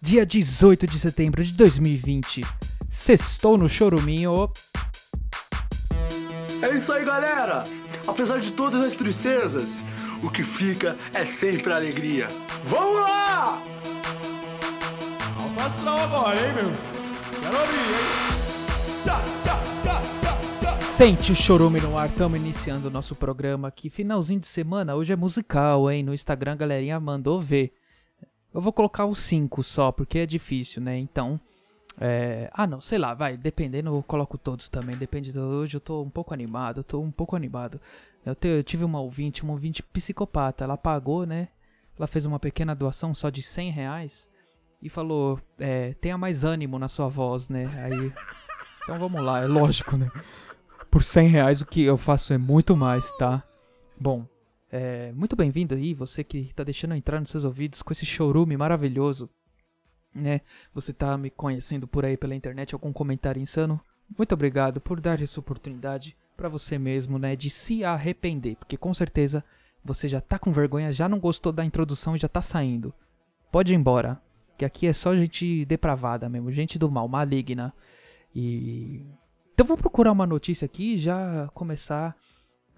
dia 18 de setembro de 2020. Sextou no Choruminho. É isso aí, galera! Apesar de todas as tristezas, o que fica é sempre a alegria. Vamos lá! Alto astral agora, hein, meu? Quero ouvir, hein? Tchá, tchá, tchá, tchá, tchá. Sente o chorume no ar, estamos iniciando o nosso programa aqui. Finalzinho de semana, hoje é musical, hein? No Instagram a galerinha mandou ver. Eu vou colocar os 5 só, porque é difícil, né? Então. É... Ah, não, sei lá, vai. Dependendo, eu coloco todos também. Depende de hoje, eu tô um pouco animado. Eu tô um pouco animado. Eu, te- eu tive uma ouvinte, uma ouvinte psicopata. Ela pagou, né? Ela fez uma pequena doação só de 100 reais. E falou: é, tenha mais ânimo na sua voz, né? Aí. Então vamos lá, é lógico, né? Por 100 reais o que eu faço é muito mais, tá? Bom, é, muito bem-vindo aí, você que tá deixando entrar nos seus ouvidos com esse chorume maravilhoso, né? Você tá me conhecendo por aí pela internet, algum comentário insano? Muito obrigado por dar essa oportunidade pra você mesmo, né? De se arrepender, porque com certeza você já tá com vergonha, já não gostou da introdução e já tá saindo. Pode ir embora, que aqui é só gente depravada mesmo, gente do mal, maligna. E. Então vou procurar uma notícia aqui e já começar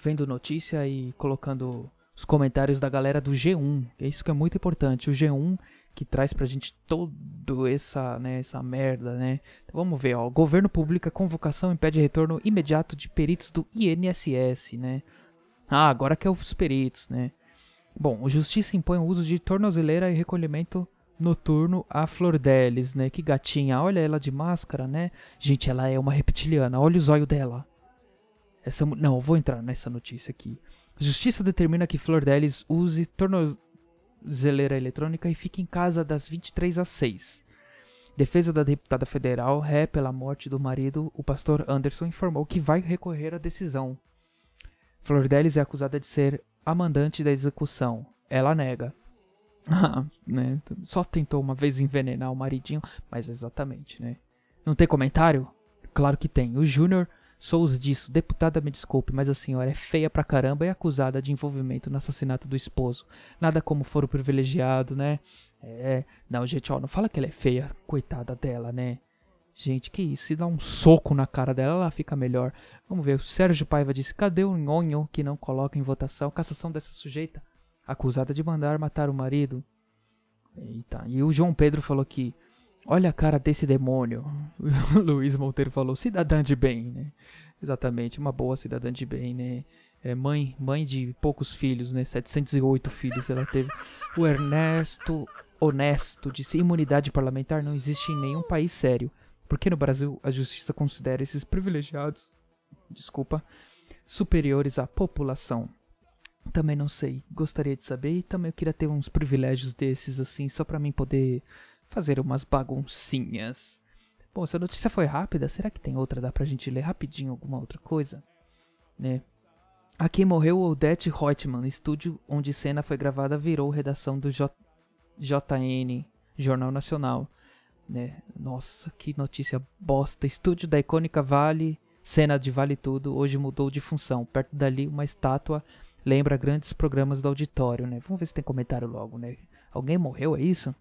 vendo notícia e colocando os comentários da galera do G1. É isso que é muito importante. O G1 que traz pra gente todo essa, né, essa merda, né? Então vamos ver, ó. Governo publica convocação e impede retorno imediato de peritos do INSS, né? Ah, agora que é os peritos, né? Bom, o Justiça impõe o uso de tornozeleira e recolhimento noturno a Flor Delis, né? Que gatinha, olha ela de máscara, né? Gente, ela é uma reptiliana, olha o zóio dela. Essa, não, vou entrar nessa notícia aqui. Justiça determina que Flor Delis use tornozeleira eletrônica e fique em casa das 23 às 6. Defesa da deputada federal, ré pela morte do marido, o pastor Anderson informou que vai recorrer à decisão. Flor Delis é acusada de ser a mandante da execução. Ela nega. Ah, né? Só tentou uma vez envenenar o maridinho, mas exatamente, né? Não tem comentário? Claro que tem. O Júnior Souza disso, deputada, me desculpe, mas a senhora é feia pra caramba e acusada de envolvimento no assassinato do esposo. Nada como foro privilegiado, né? É, não, gente, ó, não fala que ela é feia, coitada dela, né? Gente, que isso, se dá um soco na cara dela, ela fica melhor. Vamos ver, o Sérgio Paiva disse, cadê o nhonho que não coloca em votação a cassação dessa sujeita? Acusada de mandar matar o marido. Eita, e o João Pedro falou que, olha a cara desse demônio. Luiz Monteiro falou, cidadã de bem, né? Exatamente, uma boa cidadã de bem, né? É mãe, mãe de poucos filhos, né? 708 filhos ela teve. O Ernesto Honesto disse: imunidade parlamentar não existe em nenhum país sério. Porque no Brasil a justiça considera esses privilegiados, desculpa, superiores à população. Também não sei, gostaria de saber e também eu queria ter uns privilégios desses assim, só pra mim poder fazer umas baguncinhas. Bom, essa notícia foi rápida, será que tem outra? Dá pra gente ler rapidinho alguma outra coisa? Né? Aqui morreu Odette Reutemann, estúdio onde cena foi gravada virou redação do J JN, Jornal Nacional. Né? Nossa, que notícia bosta. Estúdio da icônica Vale, cena de Vale Tudo, hoje mudou de função. Perto dali, uma estátua lembra grandes programas do auditório, né? Vamos ver se tem comentário logo, né? Alguém morreu, é isso?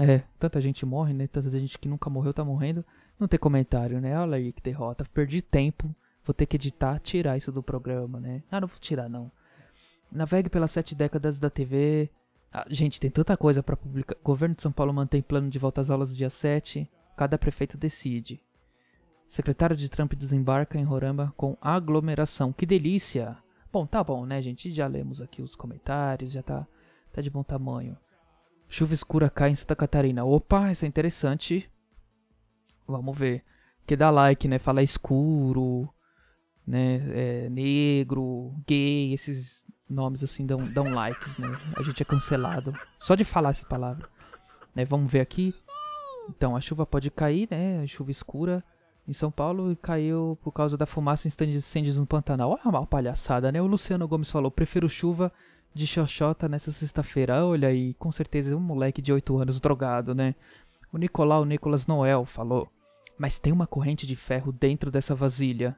É, tanta gente morre, né? Tanta gente que nunca morreu tá morrendo. Não tem comentário, né? Olha aí que derrota. Perdi tempo. Vou ter que editar, tirar isso do programa, né? Ah, não vou tirar, não. Navegue pelas sete décadas da TV. Ah, gente, tem tanta coisa pra publicar. Governo de São Paulo mantém plano de volta às aulas dia 7. Cada prefeito decide. Secretário de Trump desembarca em Roraima com aglomeração. Que delícia! Bom, tá bom, né, gente? Já lemos aqui os comentários, já tá, tá de bom tamanho. Chuva escura cai em Santa Catarina. Opa, isso é interessante. Vamos ver. Que dá like, né? Fala escuro, né? É, negro, gay, esses nomes assim dão, dão likes, né? A gente é cancelado. Só de falar essa palavra. Né? Vamos ver aqui. Então, a chuva pode cair, né? Chuva escura em São Paulo e caiu por causa da fumaça em incêndios no Pantanal. Olha uma palhaçada, né? O Luciano Gomes falou: prefiro chuva de xoxota nessa sexta-feira. Olha aí, com certeza um moleque de 8 anos drogado, né? O Nicolau Nicolas Noel falou: Mas tem uma corrente de ferro dentro dessa vasilha.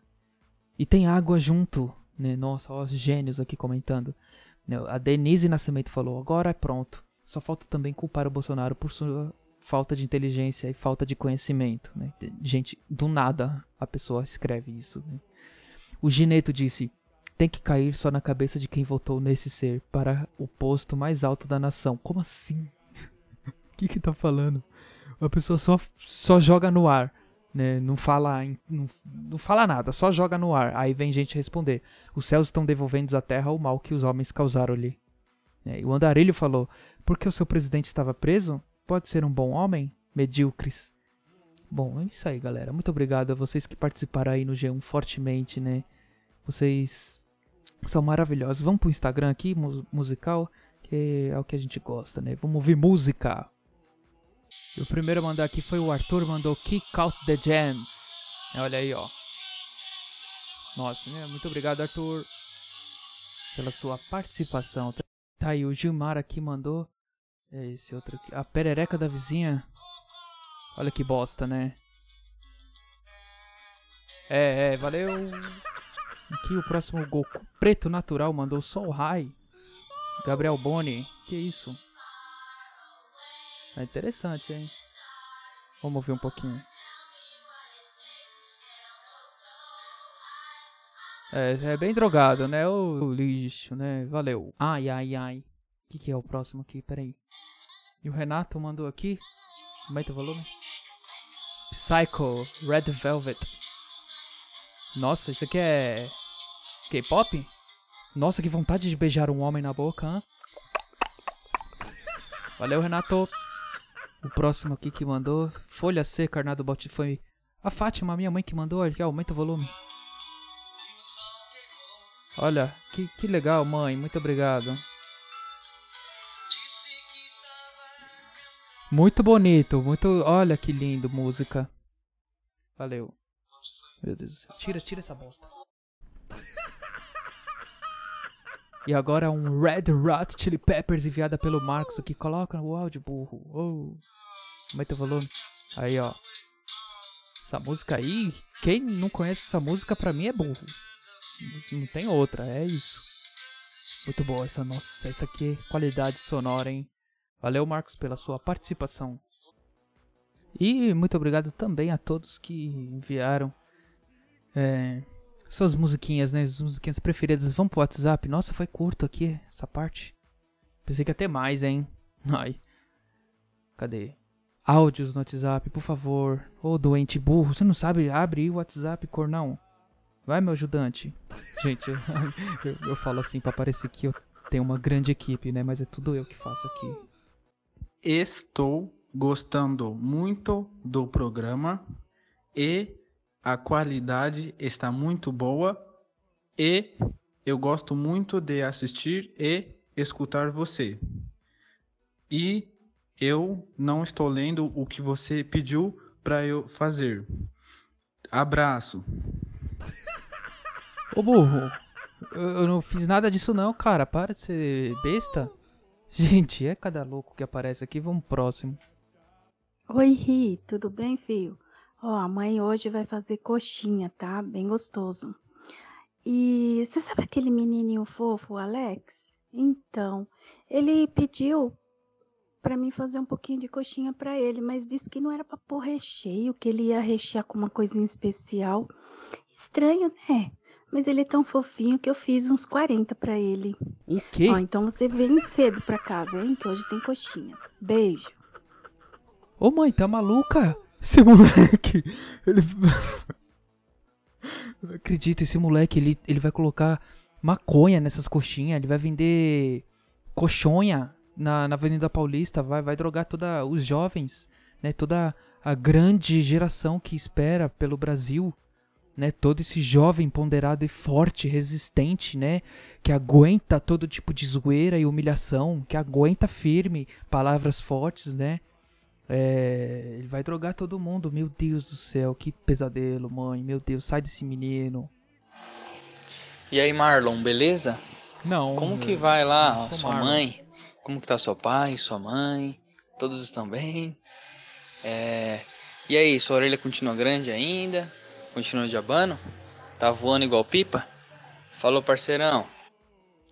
E tem água junto, né? Nossa, ó, os gênios aqui comentando. Né, A Denise Nascimento falou: Agora é pronto. Só falta também culpar o Bolsonaro por sua falta de inteligência e falta de conhecimento, né? Gente, do nada a pessoa escreve isso. Né? O Gineto disse: tem que cair só na cabeça de quem votou nesse ser para o posto mais alto da nação. Como assim? O que que tá falando? A pessoa só, só joga no ar, né? Não fala, não, não fala nada, só joga no ar. Aí vem gente responder: os céus estão devolvendo à terra o mal que os homens causaram ali. É, e o Andarilho falou: porque o seu presidente estava preso? Pode ser um bom homem? Medíocres. Bom, é isso aí, galera. Muito obrigado a vocês que participaram aí no G1 fortemente, né? Vocês são maravilhosos. Vamos pro Instagram aqui, mu musical, que é o que a gente gosta, né? Vamos ouvir música. E o primeiro a mandar aqui foi o Arthur, mandou Kick Out the Jams. Olha aí, ó. Nossa, né? Muito obrigado, Arthur, pela sua participação. Tá aí, o Gilmar aqui mandou. É esse outro aqui. A perereca da vizinha. Olha que bosta, né? É, é, valeu. Aqui o próximo Goku Preto Natural mandou Sol High. Gabriel Boni. Que isso? É interessante, hein? Vamos ouvir um pouquinho. É, é bem drogado, né? O, lixo, né? Valeu. Ai, ai, ai. Que, que é o próximo aqui? Peraí. E o Renato mandou aqui. Aumenta o volume. Psycho Red Velvet. Nossa, isso aqui é. K-pop? Nossa, que vontade de beijar um homem na boca, hein? Valeu, Renato. O próximo aqui que mandou. Folha C, Carnado Bot foi a Fátima, minha mãe, que mandou. Aqui, aumenta o volume. Olha, que, que legal, mãe. Muito obrigado. Muito bonito, muito. Olha que lindo, música. Valeu. Meu Deus. Tira, tira essa bosta. E agora um Red Hot Chili Peppers enviada pelo Marcos aqui. Coloca o áudio, burro. Oh. Aumenta o volume. Aí, ó. Essa música aí, quem não conhece essa música pra mim é burro. Não tem outra, é isso. Muito boa essa, nossa, essa aqui é qualidade sonora, hein? Valeu, Marcos, pela sua participação. E muito obrigado também a todos que enviaram é, suas musiquinhas, né? As musiquinhas preferidas. Vamos pro WhatsApp. Nossa, foi curto aqui essa parte. Pensei que ia ter mais, hein? Ai. Cadê? Áudios no WhatsApp, por favor. Ô, doente burro, você não sabe? Abre o WhatsApp, cornão. Vai, meu ajudante. Gente, eu, eu, falo assim para parecer que eu tenho uma grande equipe, né? Mas é tudo eu que faço aqui. Estou gostando muito do programa e a qualidade está muito boa e eu gosto muito de assistir e escutar você. E eu não estou lendo o que você pediu para eu fazer. Abraço. Ô burro, eu não fiz nada disso não, cara. Para de ser besta. Gente, é cada louco que aparece aqui. Vamos próximo. Oi, Ri, tudo bem, filho? Ó, a mãe hoje vai fazer coxinha, tá? Bem gostoso. E você sabe aquele menininho fofo, Alex? Então, ele pediu para mim fazer um pouquinho de coxinha para ele, mas disse que não era para pôr recheio, que ele ia rechear com uma coisinha especial. Estranho, né? Mas ele é tão fofinho que eu fiz uns 40 para ele. O quê? Ó, então você vem cedo pra casa, hein? Que hoje tem coxinha. Beijo. Ô mãe, tá maluca? Esse moleque. Ele. Eu acredito, esse moleque, ele, ele vai colocar maconha nessas coxinhas. Ele vai vender coxonha na, na Avenida Paulista. Vai, vai drogar todos os jovens, né? Toda a grande geração que espera pelo Brasil né? Todo esse jovem ponderado e forte, resistente, né? Que aguenta todo tipo de zoeira e humilhação, que aguenta firme palavras fortes, né? É, ele vai drogar todo mundo. Meu Deus do céu, que pesadelo, mãe. Meu Deus, sai desse menino. E aí, Marlon, beleza? Não. Como que vai lá sua Marlon. mãe? Como que tá seu pai, sua mãe? Todos estão bem? É... E aí, sua orelha continua grande ainda? Continua de abano? Tá voando igual pipa? Falou, parceirão.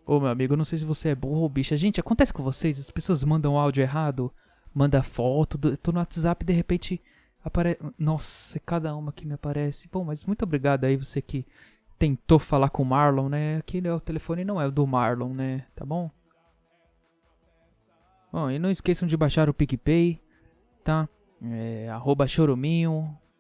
Ô, meu amigo, não sei se você é burro ou bicha. Gente, acontece com vocês? As pessoas mandam áudio errado, manda foto, do- tô no WhatsApp e de repente aparece. Nossa, é cada uma que me aparece. Bom, mas muito obrigado aí, você que tentou falar com o Marlon, né? Aqui né, o telefone não é o do Marlon, né? Tá bom? Bom, e não esqueçam de baixar o PicPay, tá? É, arroba choruminho,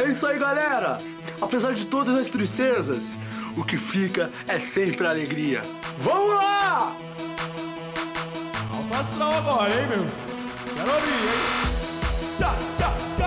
É isso aí, galera! Apesar de todas as tristezas, o que fica é sempre a alegria. Vamos lá! Alto agora, hein, meu? Quero abrir, hein? Tchau, tchau, tchau!